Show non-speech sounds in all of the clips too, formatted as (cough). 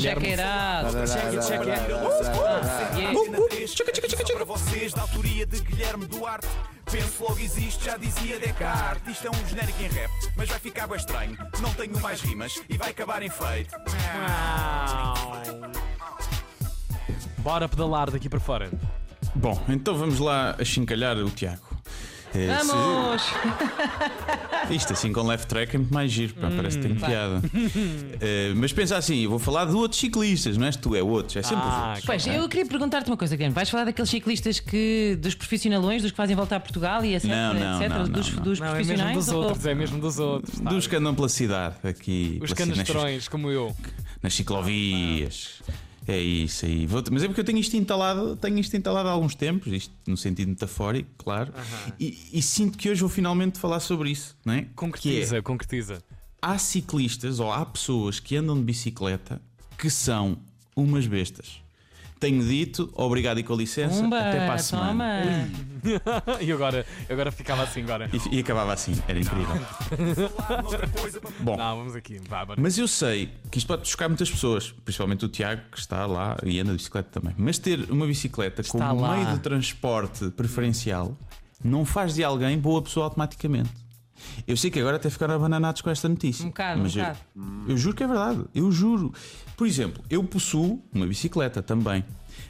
Check it out. Check it, check it. Para vocês, da autoria de Guilherme Duarte. Penso logo existe, já dizia Descartes. Isto é um genérico em rap, mas vai ficar bem estranho. Não tenho mais rimas e vai acabar em feio. Bora pedalar daqui para fora. Bom, então vamos lá achincalhar o Tiago. Se- Vamos! Isto assim com left track é muito mais giro, pá, parece que tem piada. (laughs) Eh, mas pensa assim, eu vou falar de outros ciclistas, não és tu, é outros, é sempre Ah, os outros. Pois, eu queria perguntar-te uma coisa, Guilherme. Vais falar daqueles ciclistas que. dos profissionalões, dos que fazem volta a Portugal e etc. Não, não, etc. não, não, dos, não. dos Não, é mesmo profissionais? dos ou- outros, é mesmo dos outros. tá? Dos que andam pela cidade aqui, Os nas- canastrões, como eu. nas ciclovias. É isso aí. Vou- mas é porque eu tenho isto instalado, tenho isto instalado há alguns tempos, isto no sentido metafórico, claro. E, e sinto que hoje vou finalmente falar sobre isso, não é? Que é, Concretiza, concretiza. há ciclistas ou há pessoas que andam de bicicleta que são umas bestas. Tenho dito, obrigado e com licença, Pumba, até para a semana. (laughs) e agora, agora ficava assim agora. E, e acabava assim, era incrível. (laughs) Bom, Não, vamos aqui. Vá, bora. mas eu sei que isto pode chocar muitas pessoas, principalmente o Tiago, que está lá e anda de bicicleta também. Mas ter uma bicicleta Está como lá. meio de transporte preferencial não faz de alguém boa pessoa automaticamente. Eu sei que agora até ficaram abananados com esta notícia. Um bocado, um mas eu- bocado. Eu, juro que é verdade. Eu juro. Por exemplo, eu possuo uma bicicleta também.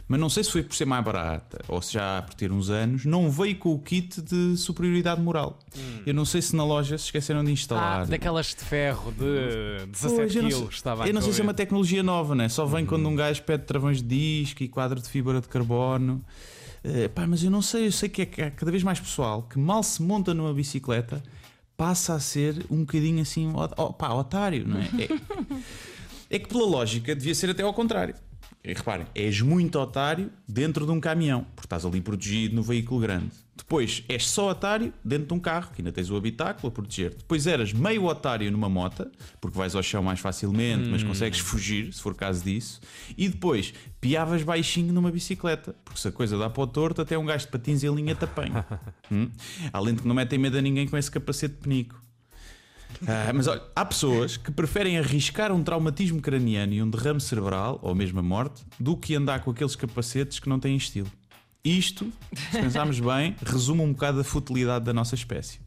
Mas não sei se foi por ser mais barata ou se já por ter uns anos, não veio com o kit de superioridade moral. Eu não sei se na loja se esqueceram de instalar. Ah, daquelas de ferro de 17 Pois, eu não sei- Estava a Eu não sei se é uma tecnologia nova, né? Só vem quando um gajo pede travões de disco e quadro de fibra de carbono. Eh, pá, mas eu não sei, eu sei que é que há cada vez mais pessoal que mal se monta numa bicicleta passa a ser um bocadinho assim, ó, pá, otário, não é? É, (laughs) é que pela lógica devia ser até ao contrário. E reparem, és muito otário dentro de um caminhão, porque estás ali protegido no veículo grande. Depois és só otário dentro de um carro, que ainda tens o habitáculo a proteger-te. Depois eras meio otário numa moto, porque vais ao chão mais facilmente, mas consegues fugir, se for caso disso. E depois piavas baixinho numa bicicleta, porque se a coisa dá para o torto, até um gajo de patins em linha te apanha. (laughs) Hum? Além de que não metem medo a ninguém com esse capacete de penico. Ah, mas olha, há pessoas que preferem arriscar um traumatismo craniano e um derrame cerebral, ou mesmo a morte, do que andar com aqueles capacetes que não têm estilo. Isto, se pensarmos bem, resume um bocado a futilidade da nossa espécie.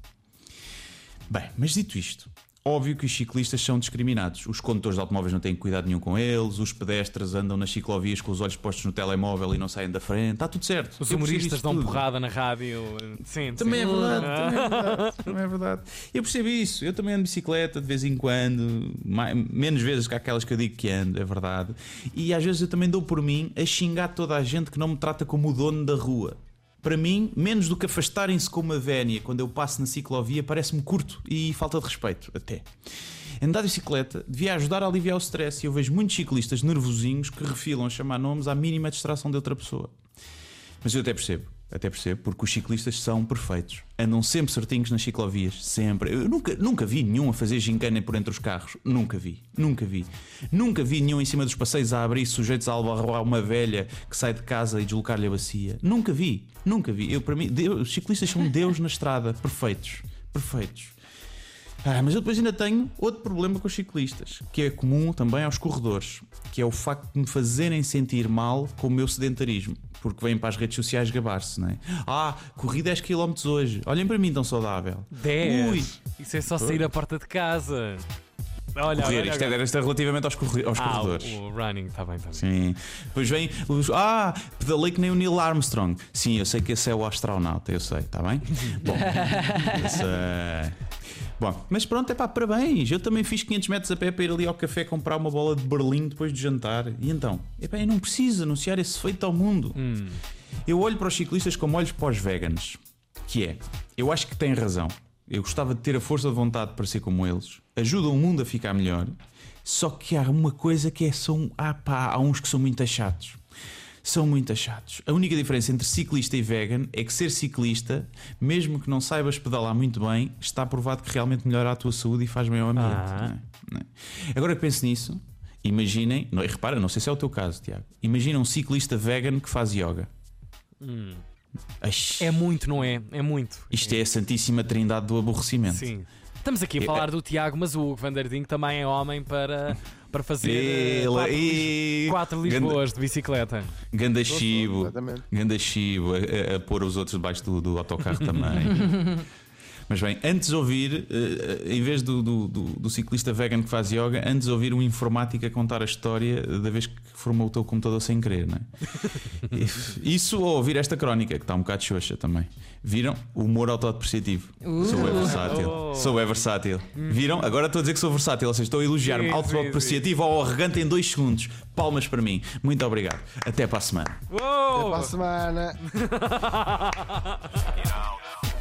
Bem, mas dito isto, óbvio que os ciclistas são discriminados. Os condutores de automóveis não têm cuidado nenhum com eles, os pedestres andam nas ciclovias com os olhos postos no telemóvel e não saem da frente. Está tudo certo. Os Eu humoristas dão tudo. porrada na rádio. Sim, Também é sim. verdade, também é verdade, também é verdade. Eu percebo isso. Eu também ando de bicicleta de vez em quando, mais- menos vezes que aquelas que eu digo que ando, é verdade. E às vezes eu também dou por mim a xingar toda a gente que não me trata como o dono da rua. Para mim, menos do que afastarem-se com uma vénia quando eu passo na ciclovia, parece-me curto e falta de respeito, até. Andar de bicicleta devia ajudar a aliviar o stress e eu vejo muitos ciclistas nervosinhos que refilam a chamar nomes à mínima distração de outra pessoa. Mas eu até percebo, até percebo, porque os ciclistas são perfeitos. Andam sempre certinhos nas ciclovias, sempre. Eu nunca, nunca vi nenhum a fazer gincana por entre os carros. Nunca vi, nunca vi. Nunca vi nenhum em cima dos passeios a abrir sujeitos a albarrar uma velha que sai de casa e deslocar-lhe a bacia. Nunca vi, nunca vi. Eu, para mim, Deus- os ciclistas são Deus na estrada, perfeitos, perfeitos. Ah, mas eu depois ainda tenho outro problema com os ciclistas, que é comum também aos corredores, que é o facto de me fazerem sentir mal com o meu sedentarismo, porque vêm para as redes sociais gabar-se, não é? Ah, corri 10 km hoje, olhem para mim tão saudável. 10. Ui. Isso é só sair da porta de casa. Olha, Correr, olha, isto, é, isto é relativamente aos, corre- aos Ah, corredores. o, o running, está bem, está bem. Sim. Depois vem os. Ah, pedalei que nem o Neil Armstrong. Sim, eu sei que esse é o astronauta, eu sei, está bem? (laughs) Bom, eu sei. Bom, mas pronto, é pá, parabéns. Eu também fiz 500 metros a pé para ir ali ao café comprar uma bola de Berlim depois de jantar. E então? Epá, eu não preciso anunciar esse feito ao mundo. Eu olho para os ciclistas como olhos para os veganos. Que é, eu acho que têm razão. Eu gostava de ter a força de vontade para ser como eles. Ajudam o mundo a ficar melhor. Só que há uma coisa que é são, ah pá, há uns que são muito chatos. São muito chatos. A única diferença entre ciclista e vegan é que ser ciclista, mesmo que não saibas pedalar muito bem, está provado que realmente melhora a tua saúde e faz bem ao ambiente. Ah. não é? Não é? Agora que penso nisso, imaginem, não, e repara, não sei se é o teu caso, Tiago. Imagina um ciclista vegan que faz yoga. Ai, É muito, não é? É muito. isto é a santíssima trindade do aborrecimento. Sim. Estamos aqui a falar do Tiago, mas o Hugo Van der Ding também é homem para, para fazer eh, Ele- quatro, e- quatro Lisboas de bicicleta. Ganda chibo, ganda chibo, a, a- a pôr os outros debaixo do, do autocarro também. (laughs) Mas bem, antes de ouvir, eh, em vez do, do, do- do ciclista vegan que faz yoga, antes de ouvir um informático a contar a história da vez que formou o teu computador sem querer, não é? Isso ou ouvir esta crónica, que está um bocado xoxa também. Viram? Humor autodepreciativo. Sou é versátil. Oh. Sou é versátil. Viram? Agora estou a dizer que sou versátil, ou seja, estou a elogiar-me autodepreciativo ao arrogante em dois segundos. Palmas para mim. Muito obrigado. Até para a semana. Até para a semana. (laughs)